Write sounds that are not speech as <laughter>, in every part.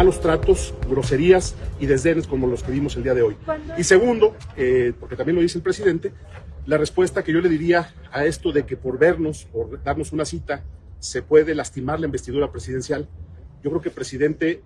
Malos tratos, groserías y desdenes como los que vimos el día de hoy. Y segundo, eh, porque también lo dice el presidente, la respuesta que yo le diría a esto de que por vernos, por darnos una cita, se puede lastimar la investidura presidencial, yo creo que presidente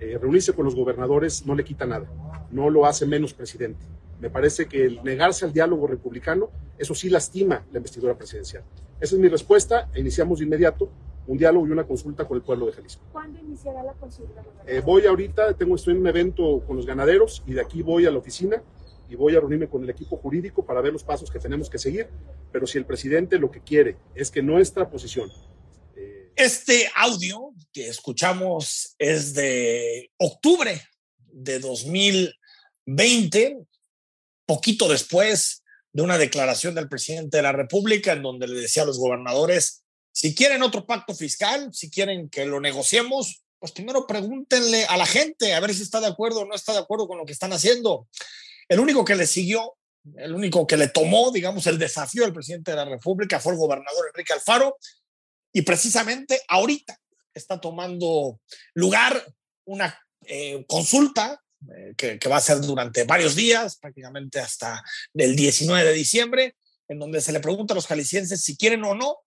eh, reunirse con los gobernadores no le quita nada, no lo hace menos presidente. Me parece que el negarse al diálogo republicano, eso sí lastima la investidura presidencial. Esa es mi respuesta e iniciamos de inmediato un diálogo y una consulta con el pueblo de Jalisco. ¿Cuándo iniciará la consulta? Eh, voy ahorita, tengo, estoy en un evento con los ganaderos y de aquí voy a la oficina y voy a reunirme con el equipo jurídico para ver los pasos que tenemos que seguir, pero si el presidente lo que quiere es que nuestra posición... Eh, este audio que escuchamos es de octubre de 2020, poquito después de una declaración del presidente de la República en donde le decía a los gobernadores si quieren otro pacto fiscal, si quieren que lo negociemos, pues primero pregúntenle a la gente a ver si está de acuerdo o no está de acuerdo con lo que están haciendo. El único que le siguió, el único que le tomó, digamos, el desafío al presidente de la República fue el gobernador Enrique Alfaro. Y precisamente ahorita está tomando lugar una eh, consulta eh, que, que, va a ser durante varios días, prácticamente hasta el 19 de diciembre, en donde se le pregunta a los jaliscienses si quieren o no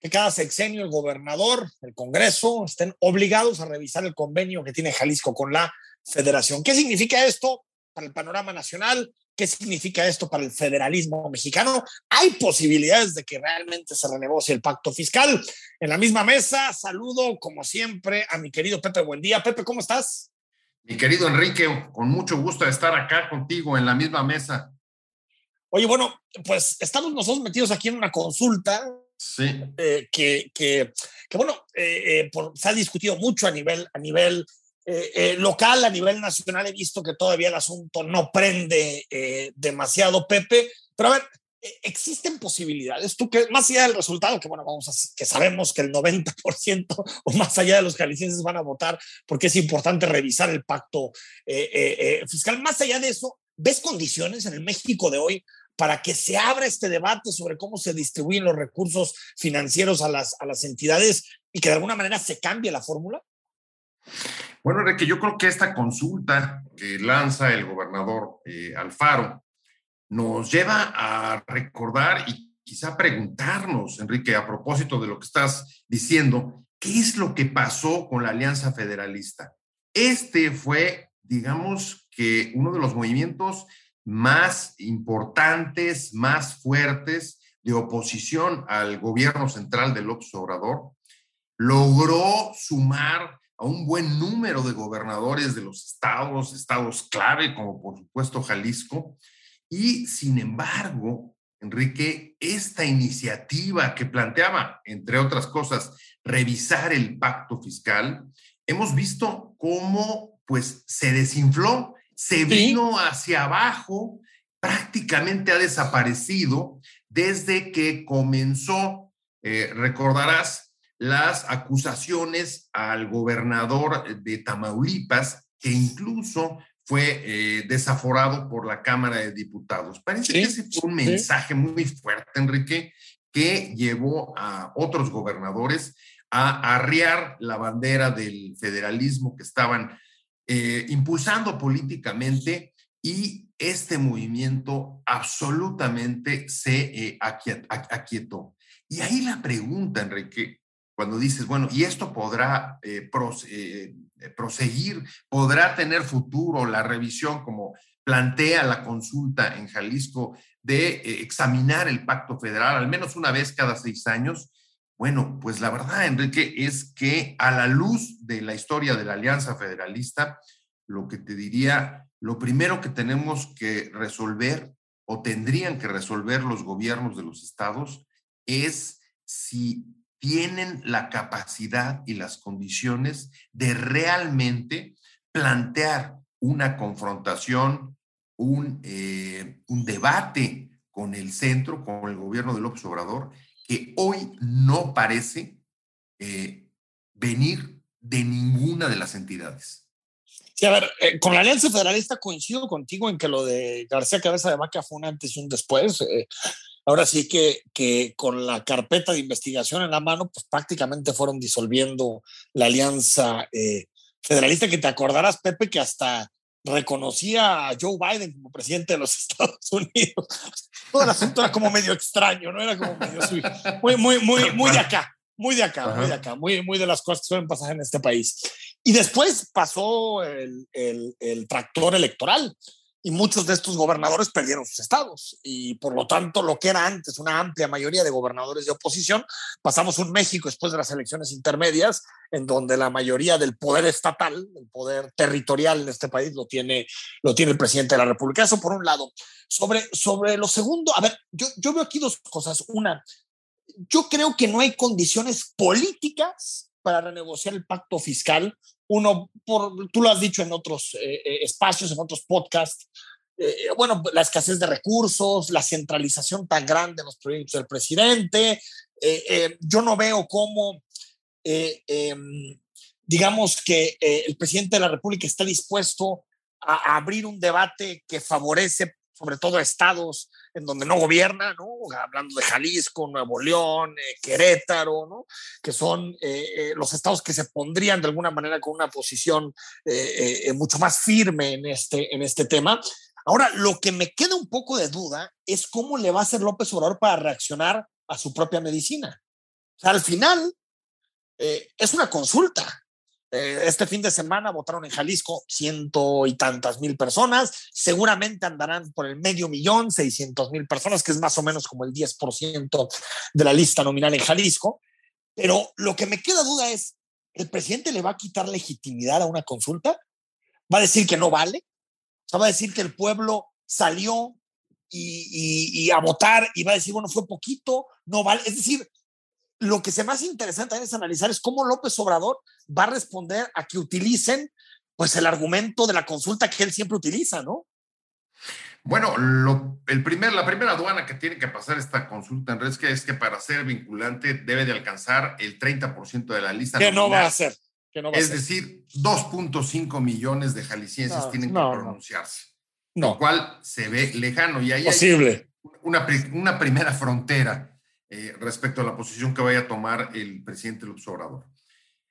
que cada sexenio el gobernador, el Congreso, estén obligados a revisar el convenio que tiene Jalisco con la federación. ¿Qué significa esto para el panorama nacional? ¿Qué significa esto para el federalismo mexicano? Hay posibilidades de que realmente se renegocie el pacto fiscal. En la misma mesa, saludo como siempre a mi querido Pepe Buendía. Pepe, ¿cómo estás? Mi querido Enrique, con mucho gusto de estar acá contigo en la misma mesa. Oye, bueno, pues estamos nosotros metidos aquí en una consulta Sí. Eh, que, que, que, bueno, eh, eh, se ha discutido mucho a nivel, a nivel local, a nivel nacional. He visto que todavía el asunto no prende demasiado, Pepe. Pero a ver, existen posibilidades. Tú que más allá del resultado, que bueno, vamos a, que sabemos que el 90% <laughs> o más allá de los jaliscienses van a votar porque es importante revisar el pacto fiscal. Más allá de eso, ¿ves condiciones en el México de hoy para que se abra este debate sobre cómo se distribuyen los recursos financieros a las, a las entidades y que de alguna manera se cambie la fórmula? Bueno, Enrique, yo creo que esta consulta que lanza el gobernador eh, Alfaro nos lleva a recordar y quizá preguntarnos, Enrique, a propósito de lo que estás diciendo, ¿qué es lo que pasó con la Alianza Federalista? Este fue, digamos, que uno de los movimientos más importantes, más fuertes de oposición al gobierno central de López Obrador, logró sumar a un buen número de gobernadores de los estados, estados clave, como por supuesto Jalisco, y sin embargo, Enrique, esta iniciativa que planteaba, entre otras cosas, revisar el pacto fiscal, hemos visto cómo pues se desinfló se vino hacia abajo, prácticamente ha desaparecido desde que comenzó, eh, recordarás, las acusaciones al gobernador de Tamaulipas, que incluso fue eh, desaforado por la Cámara de Diputados. Parece que ese fue un mensaje muy fuerte, Enrique, que llevó a otros gobernadores a arriar la bandera del federalismo que estaban eh, impulsando políticamente y este movimiento absolutamente se eh, aquietó. Y ahí la pregunta, Enrique, cuando dices, bueno, ¿y esto podrá eh, proseguir? ¿Podrá tener futuro la revisión como plantea la consulta en Jalisco de examinar el pacto federal al menos una vez cada seis años? Bueno, pues la verdad, Enrique, es que a la luz de la historia de la Alianza Federalista, lo que te diría, lo primero que tenemos que resolver o tendrían que resolver los gobiernos de los estados es si tienen la capacidad y las condiciones de realmente plantear una confrontación un, eh, debate con el centro, con el gobierno de López Obrador, que hoy no parece eh, venir de ninguna de las entidades. Sí, a ver, eh, con la Alianza Federalista coincido contigo en que lo de García Cabeza de Vaca fue un antes y un después. ahora sí que, que con la carpeta de investigación en la mano, pues prácticamente fueron disolviendo la Alianza Federalista, que te acordarás, Pepe, que hasta reconocía a Joe Biden como presidente de los <laughs> Estados Unidos. Todo el asunto era como medio extraño, ¿no? Era como medio muy, muy, muy, muy de acá, muy de acá, muy de acá, muy, muy de las cosas que suelen pasar en este país. Y después pasó el, el, el tractor electoral y muchos de estos gobernadores perdieron sus estados y por lo tanto lo que era antes una amplia mayoría de gobernadores de oposición, pasamos un México después de las elecciones intermedias en donde la mayoría del poder estatal, el poder territorial en este país lo tiene, lo tiene el presidente de la República. Eso por un lado. Sobre, sobre lo segundo, a ver, yo, yo veo aquí dos cosas. Una, yo creo que no hay condiciones políticas para renegociar el pacto fiscal uno, por, tú lo has dicho en otros eh, eh, espacios, en otros podcasts, eh, bueno, la escasez de recursos, la centralización tan grande en los proyectos del presidente. yo no veo cómo, em, digamos que el presidente de la República está dispuesto a, abrir un debate que favorece sobre todo estados en donde no gobierna, ¿no? hablando de Jalisco, Nuevo León, eh, Querétaro, ¿no? que son eh, eh, los estados que se pondrían de alguna manera con una posición mucho más firme en este, en este tema. Ahora, lo que me queda un poco de duda es cómo le va a hacer López Obrador para reaccionar a su propia medicina. O sea, al final es una consulta, este fin de semana votaron en Jalisco ciento y tantas mil personas, seguramente andarán por el medio millón, seiscientos mil personas, que es más o menos como el 10% de la lista nominal en Jalisco. Pero lo que me queda duda es, ¿el presidente le va a quitar legitimidad a una consulta? ¿Va a decir que no vale? O sea, va a decir que el pueblo salió y, y a votar y va a decir, bueno, fue poquito, no vale. Es decir, lo que se más interesante es analizar es cómo López Obrador va a responder a que utilicen pues el argumento de la consulta que él siempre utiliza, ¿no? Bueno, lo, el primer, la primera aduana que tiene que pasar esta consulta en Resca es que para ser vinculante debe de alcanzar el 30% de la lista. Que no va a ser. es decir, 2.5 millones de jaliscienses tienen que pronunciarse. No. Lo cual se ve lejano y ahí Posible. hay una, una primera frontera eh, respecto a la posición que vaya a tomar el presidente López Obrador.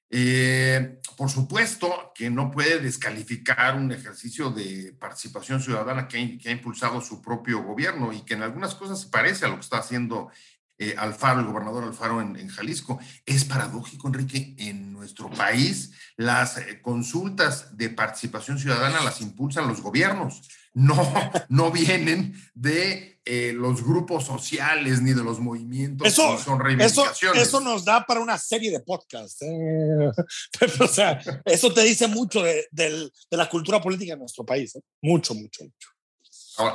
Eh, por supuesto que no puede descalificar un ejercicio de participación ciudadana que ha, impulsado su propio gobierno y que en algunas cosas se parece a lo que está haciendo eh, Alfaro, el gobernador Alfaro en, en, Jalisco. Es paradójico, Enrique, en nuestro país las consultas de participación ciudadana las impulsan los gobiernos, no, no vienen de eh, los grupos sociales ni de los movimientos eso, son reivindicaciones. Eso, nos da para una serie de podcasts. ¿eh? <laughs> o sea, eso te dice mucho de, la cultura política en nuestro país. ¿eh? Mucho, mucho, mucho.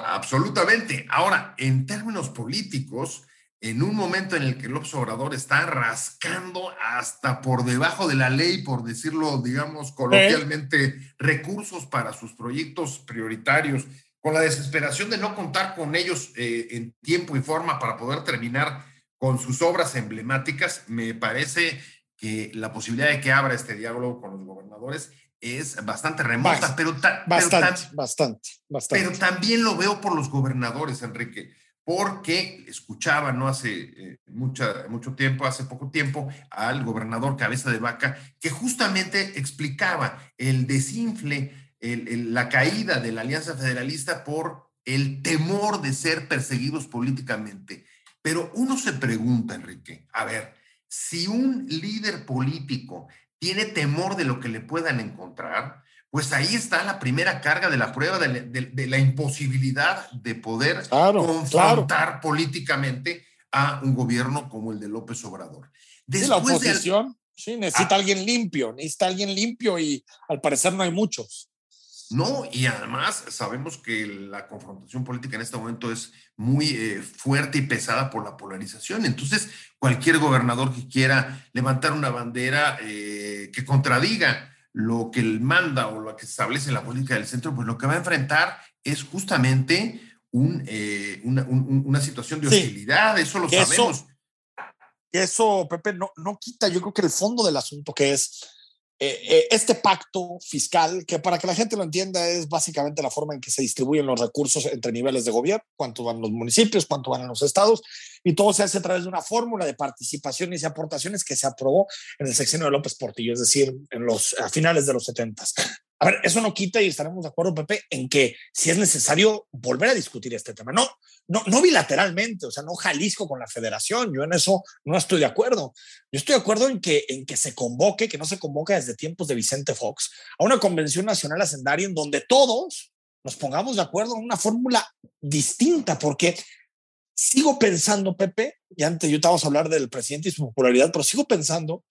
absolutamente. Ahora, en términos políticos, en un momento en el que el Obrador está rascando hasta por debajo de la ley, por decirlo, digamos, coloquialmente, recursos para sus proyectos prioritarios con la desesperación de no contar con ellos eh, en tiempo y forma para poder terminar con sus obras emblemáticas, me parece que la posibilidad de que abra este diálogo con los gobernadores es bastante remota, pero, bastante, bastante, bastante. Pero también lo veo por los gobernadores, Enrique, porque escuchaba no hace eh, mucho tiempo, hace poco tiempo, al gobernador Cabeza de Vaca, que justamente explicaba el desinfle la caída de la Alianza Federalista por el temor de ser perseguidos políticamente. Pero uno se pregunta, Enrique, a ver, si un líder político tiene temor de lo que le puedan encontrar, pues ahí está la primera carga de la prueba de, la imposibilidad de poder confrontar políticamente a un gobierno como el de López Obrador. Después la oposición, sí, necesita ah. alguien limpio, necesita alguien limpio y al parecer no hay muchos. No, y además sabemos que la confrontación política en este momento es muy eh, fuerte y pesada por la polarización. Entonces, cualquier gobernador que quiera levantar una bandera eh, que contradiga lo que manda o lo que establece la política del centro, pues lo que va a enfrentar es justamente un, eh, una, situación de hostilidad, eso lo sabemos. Eso, Pepe, no, no quita, yo creo que el fondo del asunto que es este pacto fiscal, que para que la gente lo entienda es básicamente la forma en que se distribuyen los recursos entre niveles de gobierno, cuánto van los municipios, cuánto van los estados, y todo se hace a través de una fórmula de participaciones y aportaciones que se aprobó en el sexenio de López Portillo, es decir, en los, a finales de los 70. A ver, eso no quita y estaremos de acuerdo, Pepe, en que si es necesario volver a discutir este tema. No, no, no bilateralmente, o sea, no Jalisco con la federación. Yo en eso no estoy de acuerdo. Yo estoy de acuerdo en que, en que se convoque, que no se convoca desde tiempos de Vicente Fox, a una convención nacional hacendaria en donde todos nos pongamos de acuerdo en una fórmula distinta, porque sigo pensando, Pepe, y antes yo estaba a hablar del presidente y su popularidad, pero sigo pensando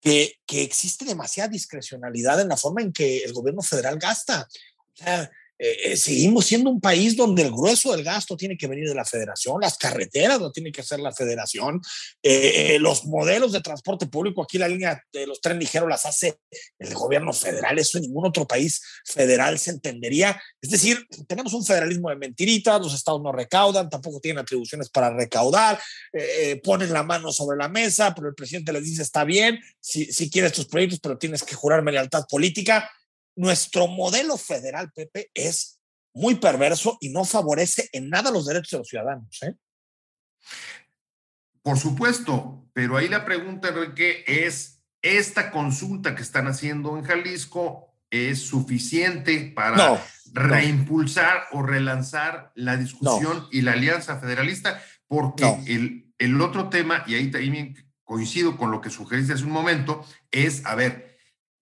que, que existe demasiada discrecionalidad en la forma en que el gobierno federal gasta. O sea, eh, eh, seguimos siendo un país donde el grueso del gasto tiene que venir de la federación, las carreteras lo tiene que hacer la federación, eh, los modelos de transporte público, aquí la línea de los trenes ligeros las hace el gobierno federal, eso en ningún otro país federal se entendería. Es decir, tenemos un federalismo de mentiritas, los estados no recaudan, tampoco tienen atribuciones para recaudar, ponen la mano sobre la mesa, pero el presidente les dice, está bien, si, si quieres tus proyectos, pero tienes que jurarme lealtad política nuestro modelo federal, Pepe, es muy perverso y no favorece en nada los derechos de los ciudadanos. ¿eh? Por supuesto, pero ahí la pregunta, Enrique, es, ¿esta consulta que están haciendo en Jalisco es suficiente para reimpulsar o relanzar la discusión y la alianza federalista? Porque el, el otro tema, y ahí también coincido con lo que sugeriste hace un momento, es, a ver,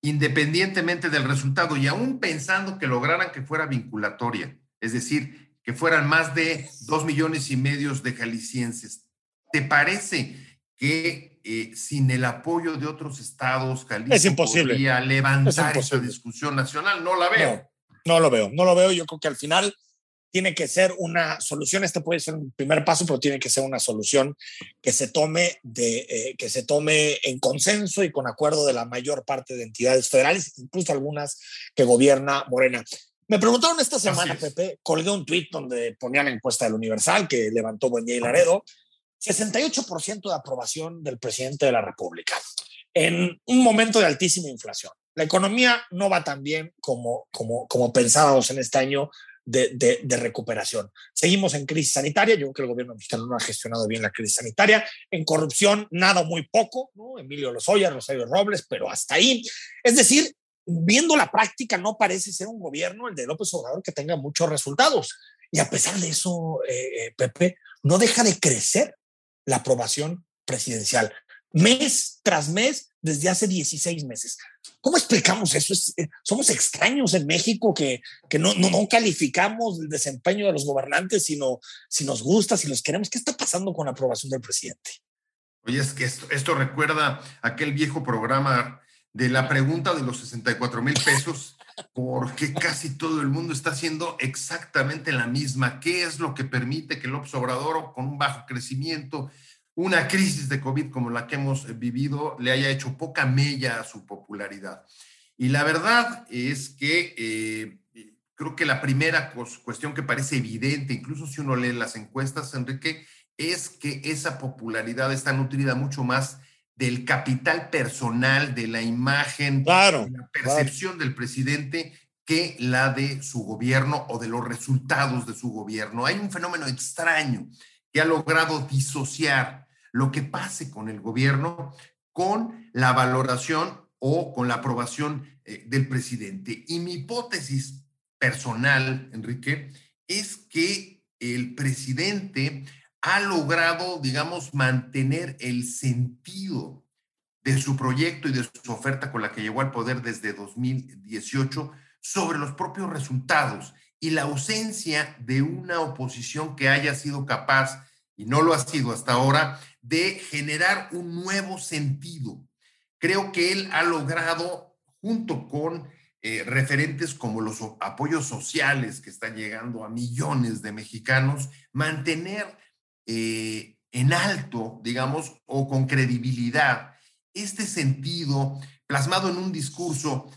independientemente del resultado y aún pensando que lograran que fuera vinculatoria, es decir, que fueran más de dos millones y medio de jaliscienses. ¿Te parece que eh, sin el apoyo de otros estados, Jalisco es imposible. podría levantar esa discusión nacional? No la veo. No, no lo veo, no lo veo. Yo creo que al final tiene que ser una solución, este puede ser un primer paso, pero tiene que ser una solución que se tome, de, eh, que se tome en consenso y con acuerdo de la mayor parte de entidades federales, incluso algunas que gobierna Morena. Me preguntaron esta semana, Pepe, colgué un tuit donde ponía la encuesta del Universal que levantó Buendía y Laredo, 68% de aprobación del presidente de la República en un momento de altísima inflación. La economía no va tan bien como, como, como pensábamos en este año de, recuperación. Seguimos en crisis sanitaria, yo creo que el gobierno mexicano no ha gestionado bien la crisis sanitaria, en corrupción nada muy poco, ¿no? Emilio Lozoya, Rosario Robles, pero hasta ahí. Es decir, viendo la práctica, no parece ser un gobierno, el de López Obrador, que tenga muchos resultados. Y a pesar de eso, eh, eh, Pepe, no deja de crecer la aprobación presidencial. Mes tras mes, desde hace 16 meses. ¿Cómo explicamos eso? Eh, somos extraños en México que, que no, no, no, calificamos el desempeño de los gobernantes, sino si nos gusta, si los queremos. ¿Qué está pasando con la aprobación del presidente? Oye, es que esto, esto recuerda aquel viejo programa de la pregunta de los 64 mil pesos, <laughs> porque casi todo el mundo está haciendo exactamente la misma. ¿Qué es lo que permite que el Obrador, con un bajo crecimiento, una crisis de COVID como la que hemos vivido le haya hecho poca mella a su popularidad. Y la verdad es que eh, creo que la primera cuestión que parece evidente, incluso si uno lee las encuestas, Enrique, es que esa popularidad está nutrida mucho más del capital personal, de la imagen, de la percepción del presidente que la de su gobierno o de los resultados de su gobierno. Hay un fenómeno extraño que ha logrado disociar lo que pase con el gobierno con la valoración o con la aprobación eh, del presidente. Y mi hipótesis personal, Enrique, es que el presidente ha logrado, digamos, mantener el sentido de su proyecto y de su oferta con la que llegó al poder desde 2018 sobre los propios resultados y la ausencia de una oposición que haya sido capaz, y no lo ha sido hasta ahora, de generar un nuevo sentido. Creo que él ha logrado, junto con eh, referentes como los apoyos sociales que están llegando a millones de mexicanos, mantener eh, en alto, digamos, o con credibilidad este sentido plasmado en un discurso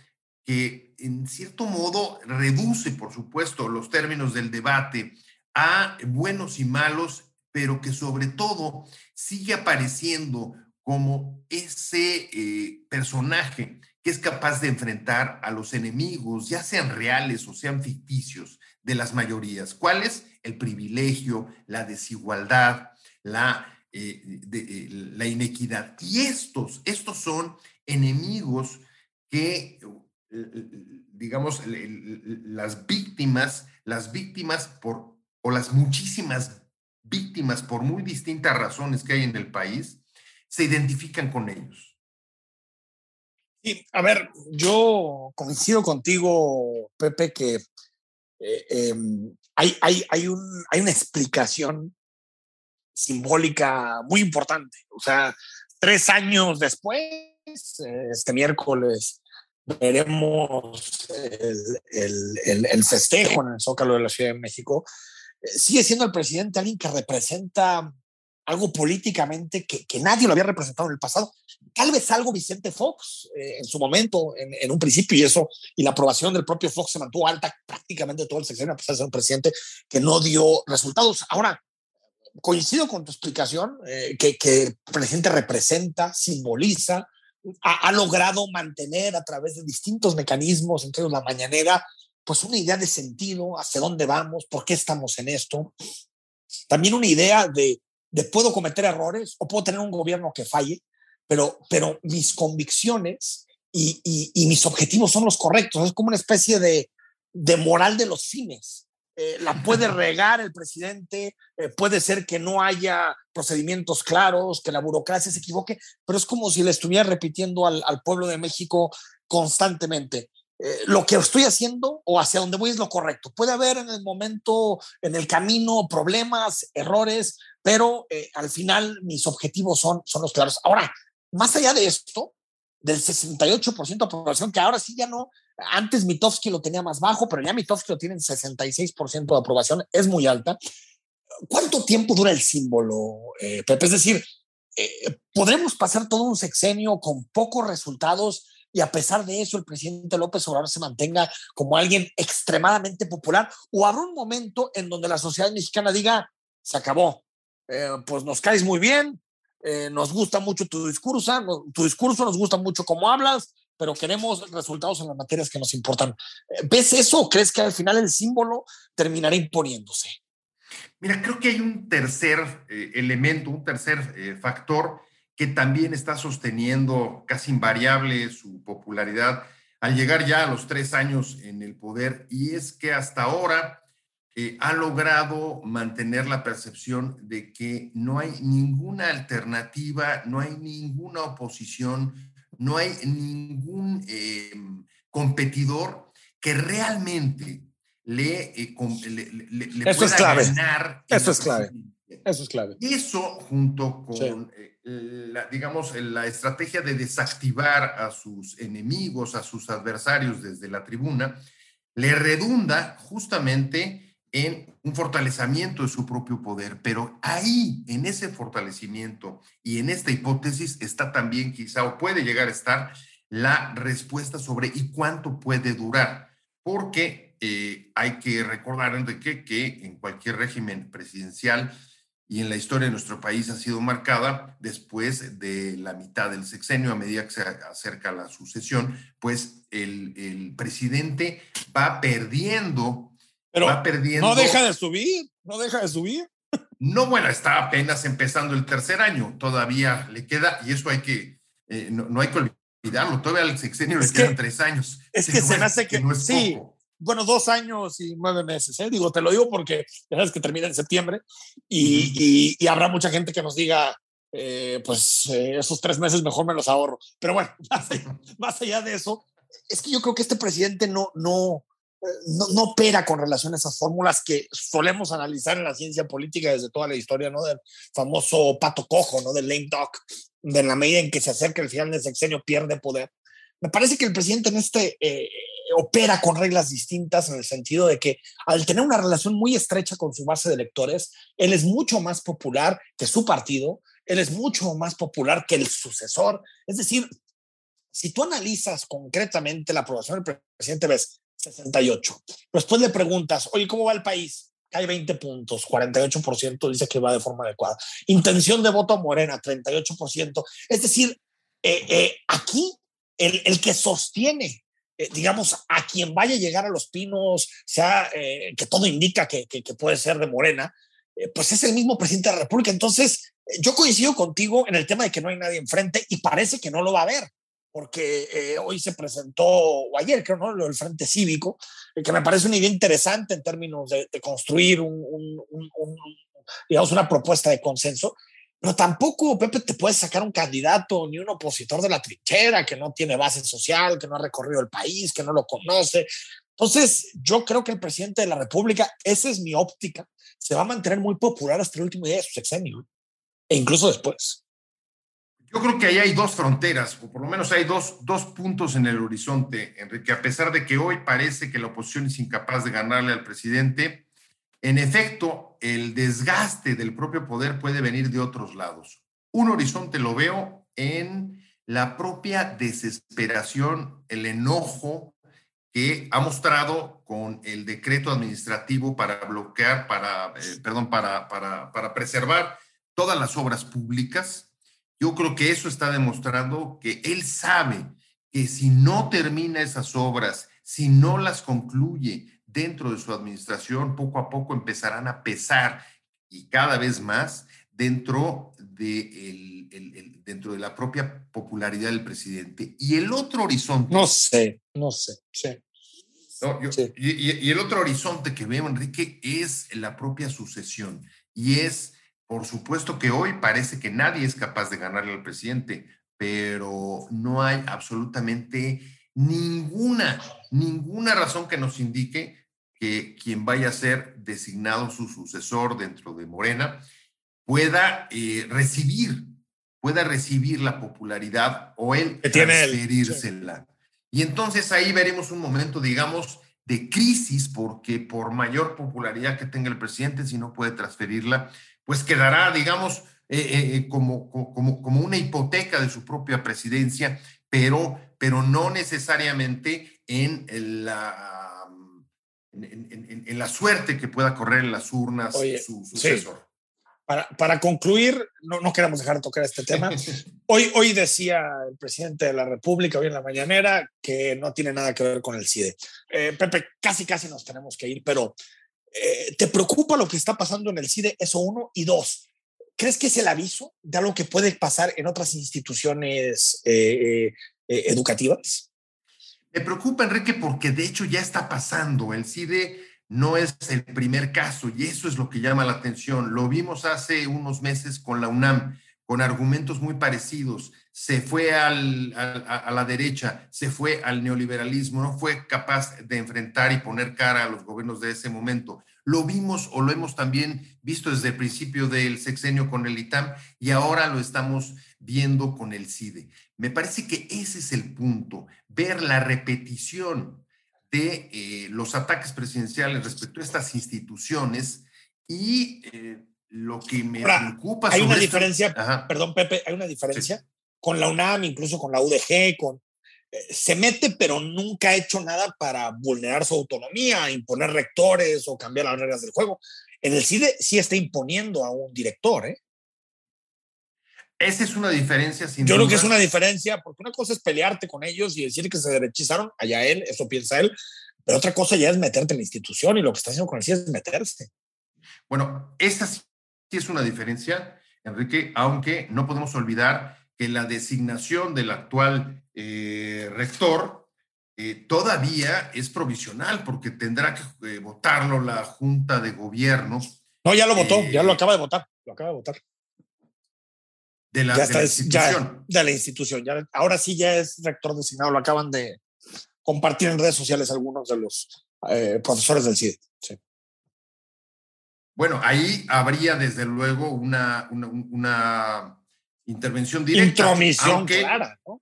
que en cierto modo reduce, por supuesto, los términos del debate a buenos y malos, pero que sobre todo sigue apareciendo como ese eh, personaje que es capaz de enfrentar a los enemigos, ya sean reales o sean ficticios, de las mayorías. ¿Cuál es? El privilegio, la desigualdad, la, eh, eh, la inequidad. Y estos, estos son enemigos que, digamos, las víctimas, las víctimas por, o las muchísimas víctimas por muy distintas razones que hay en el país, se identifican con ellos. Sí, a ver, yo coincido contigo, Pepe, que eh, em, hay, hay, hay, un, hay una explicación simbólica muy importante. O sea, tres años después, este miércoles, veremos el, el, el, festejo en el Zócalo de la Ciudad de México. Sigue siendo el presidente alguien que representa algo políticamente que, que, nadie lo había representado en el pasado. Tal vez algo Vicente Fox eh, en su momento, en, en, un principio, y eso, y la aprobación del propio Fox se mantuvo alta prácticamente todo el sexenio, a pesar de ser un presidente que no dio resultados. Ahora, coincido con tu explicación, eh, que, que, el presidente representa, simboliza, ha, ha, logrado mantener a través de distintos mecanismos, entre ellos la mañanera, pues una idea de sentido, hacia dónde vamos, por qué estamos en esto. También una idea de de puedo cometer errores o puedo tener un gobierno que falle, pero, pero mis convicciones y, y, mis objetivos son los correctos. Es como una especie de, de moral de los fines. Eh, la puede regar el presidente, eh, puede ser que no haya procedimientos claros, que la burocracia se equivoque, pero es como si le estuviera repitiendo al, al pueblo de México constantemente. Eh, lo que estoy haciendo o hacia dónde voy es lo correcto. Puede haber en el momento, en el camino, problemas, errores, pero eh, al final mis objetivos son, son los claros. Ahora, más allá de esto, del 68% de aprobación, que ahora sí ya no, antes Mitofsky lo tenía más bajo, pero ya Mitofsky lo tiene en 66% de aprobación, es muy alta. ¿Cuánto tiempo dura el símbolo, eh, Pepe? Es decir, ¿podremos pasar todo un sexenio con pocos resultados? Y a pesar de eso el presidente López Obrador se mantenga como alguien extremadamente popular? ¿O habrá un momento en donde la sociedad mexicana diga, se acabó, eh, pues nos caes muy bien, eh, nos gusta mucho tu discurso, tu discurso nos gusta mucho cómo hablas, pero queremos resultados en las materias que nos importan. Eh, ¿Ves eso o crees que al final el símbolo terminará imponiéndose? Mira, creo que hay un tercer elemento, un tercer factor que también está sosteniendo casi invariable su popularidad al llegar ya a los tres años en el poder, y es que hasta ahora eh, ha logrado mantener la percepción de que no hay ninguna alternativa, no hay ninguna oposición, no hay ningún eh, competidor que realmente le, eh, pueda es clave. ganar. Eso es clave. Eso es clave. Eso junto con la, digamos, la estrategia de desactivar a sus enemigos, a sus adversarios desde la tribuna, le redunda justamente en un fortalecimiento de su propio poder. Pero ahí, en ese fortalecimiento y en esta hipótesis, está también quizá o puede llegar a estar la respuesta sobre y cuánto puede durar. Porque eh, hay que recordar, Enrique, que en cualquier régimen presidencial, y en la historia de nuestro país ha sido marcada después de la mitad del sexenio, a medida que se acerca la sucesión, pues el, el presidente va perdiendo. Pero va perdiendo. No deja de subir, no deja de subir. No, bueno, está apenas empezando el tercer año, todavía le queda, y eso hay que, eh, no, hay que olvidarlo, todavía al sexenio le quedan tres años. Es que, se me hace que, no es sí, poco bueno, dos años y nueve meses. ¿eh? Digo, te lo digo porque ya sabes que termina en septiembre y, y, habrá mucha gente que nos diga, eh, pues eh, esos tres meses mejor me los ahorro. Pero bueno, <laughs> más allá, de eso, es que yo creo que este presidente no, no, no, no, opera con relación a esas fórmulas que solemos analizar en la ciencia política desde toda la historia, ¿no? Del famoso pato cojo, ¿no? Del lame duck, de la medida en que se acerca el final del sexenio pierde poder. Me parece que el presidente en este opera con reglas distintas en el sentido de que al tener una relación muy estrecha con su base de electores, él es mucho más popular que su partido, él es mucho más popular que el sucesor. Es decir, si tú analizas concretamente la aprobación del presidente, ves 68. Después le preguntas, oye, ¿cómo va el país? Hay 20 puntos, 48% dice que va de forma adecuada. Intención de voto Morena, 38%. Es decir, eh, eh, aquí el, el, que sostiene, eh, digamos, a quien vaya a llegar a los pinos, sea que todo indica que, que, que, puede ser de Morena, pues es el mismo presidente de la República. Entonces, yo coincido contigo en el tema de que no hay nadie enfrente y parece que no lo va a haber porque eh, hoy se presentó, o ayer creo, ¿no? El Frente Cívico, eh, que me parece una idea interesante en términos de, construir un, un, un, digamos, una propuesta de consenso, pero tampoco, Pepe, te puedes sacar un candidato ni un opositor de la trinchera que no tiene base social, que no ha recorrido el país, que no lo conoce. Entonces, yo creo que el presidente de la República, esa es mi óptica, se va a mantener muy popular hasta el último día de su sexenio, e incluso después. Yo creo que ahí hay dos fronteras, o por lo menos hay dos, dos puntos en el horizonte, Enrique. A pesar de que hoy parece que la oposición es incapaz de ganarle al presidente, en efecto, el desgaste del propio poder puede venir de otros lados. Un horizonte lo veo en la propia desesperación, el enojo que ha mostrado con el decreto administrativo para bloquear, para, eh, perdón, para, para, para preservar todas las obras públicas yo creo que eso está demostrando que él sabe que si no termina esas obras, si no las concluye dentro de su administración, poco a poco empezarán a pesar y cada vez más dentro de, el, dentro de la propia popularidad del presidente. Y el otro horizonte. No sé, no sé, sí. Y, y, el otro horizonte que veo, Enrique, es la propia sucesión y es por supuesto que hoy parece que nadie es capaz de ganarle al presidente, pero no hay absolutamente ninguna, ninguna razón que nos indique que quien vaya a ser designado su sucesor dentro de Morena pueda eh, recibir, pueda recibir la popularidad o él transferírsela. Y entonces ahí veremos un momento, digamos, de crisis, porque por mayor popularidad que tenga el presidente, si no puede transferirla, pues quedará, digamos, eh, eh, eh, como, como, como, una hipoteca de su propia presidencia, pero, pero no necesariamente en la, en, en, la suerte que pueda correr en las urnas su sucesor. Para, para, concluir, no, no queremos dejar de tocar este tema. <laughs> Hoy, hoy decía el presidente de la República, hoy en la mañanera, que no tiene nada que ver con el CIDE. Pepe, casi, casi nos tenemos que ir, pero eh, ¿Te preocupa lo que está pasando en el CIDE? Eso uno. Y dos, ¿crees que es el aviso de algo que puede pasar en otras instituciones eh, eh, educativas? Me preocupa, Enrique, porque de hecho ya está pasando. El CIDE no es el primer caso y eso es lo que llama la atención. Lo vimos hace unos meses con la UNAM, con argumentos muy parecidos. Se fue al, a la derecha, se fue al neoliberalismo, no fue capaz de enfrentar y poner cara a los gobiernos de ese momento. Lo vimos o lo hemos también visto desde el principio del sexenio con el ITAM y ahora lo estamos viendo con el CIDE. Me parece que ese es el punto, ver la repetición de eh, los ataques presidenciales respecto a estas instituciones y eh, lo que me preocupa. Hay una diferencia, perdón Pepe, hay una diferencia con la UNAM, incluso con la UDG, con, se mete, pero nunca ha hecho nada para vulnerar su autonomía, imponer rectores o cambiar las reglas del juego. En el CIDE sí está imponiendo a un director, ¿eh? Esa es una diferencia sin Yo creo que es una diferencia, porque una cosa es pelearte con ellos y decir que se derechizaron, allá él, eso piensa él, pero otra cosa ya es meterte en la institución y lo que está haciendo con el CIDE es meterse. Bueno, esa sí es una diferencia, Enrique, aunque no podemos olvidar que la designación del actual eh, rector eh, todavía es provisional porque tendrá que eh, votarlo la Junta de Gobierno. No, ya lo votó, ya lo acaba de votar, lo acaba de votar. De la, institución. de la institución. Ya, ahora sí ya es rector designado, lo acaban de compartir en redes sociales algunos de los profesores del CIDE. Bueno, ahí habría desde luego una, una intervención directa. Intromisión aunque, clara, ¿no?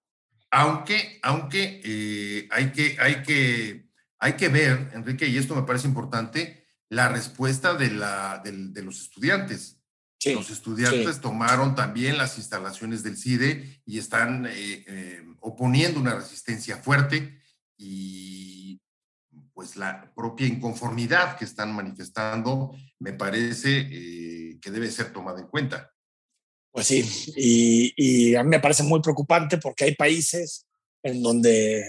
Aunque, aunque eh, hay, que, hay, que, hay que ver, Enrique, y esto me parece importante, la respuesta de, la, de, los estudiantes. Los estudiantes tomaron también las instalaciones del CIDE y están eh, eh, oponiendo una resistencia fuerte y pues la propia inconformidad que están manifestando me parece eh, que debe ser tomada en cuenta. Pues sí, y, a mí me parece muy preocupante porque hay países en donde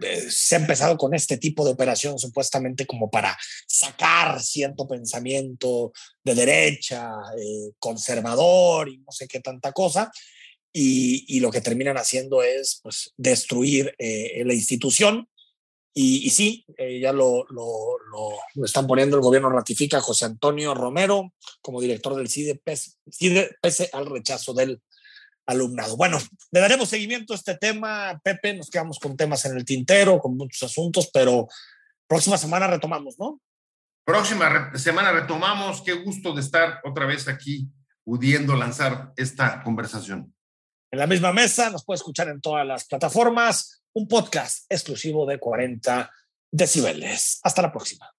eh, se ha empezado con este tipo de operación supuestamente como para sacar cierto pensamiento de derecha, eh, conservador y no sé qué tanta cosa. Y, lo que terminan haciendo es pues, destruir eh, la institución. Y, sí, ya lo, lo, lo, están poniendo, el gobierno ratifica a José Antonio Romero como director del CIDE, CIDE pese al rechazo del alumnado. Bueno, le daremos seguimiento a este tema, Pepe, nos quedamos con temas en el tintero, con muchos asuntos, pero próxima semana retomamos, ¿no? Próxima semana retomamos, qué gusto de estar otra vez aquí pudiendo lanzar esta conversación. En la misma mesa, nos puede escuchar en todas las plataformas, un podcast exclusivo de 40 decibeles. Hasta la próxima.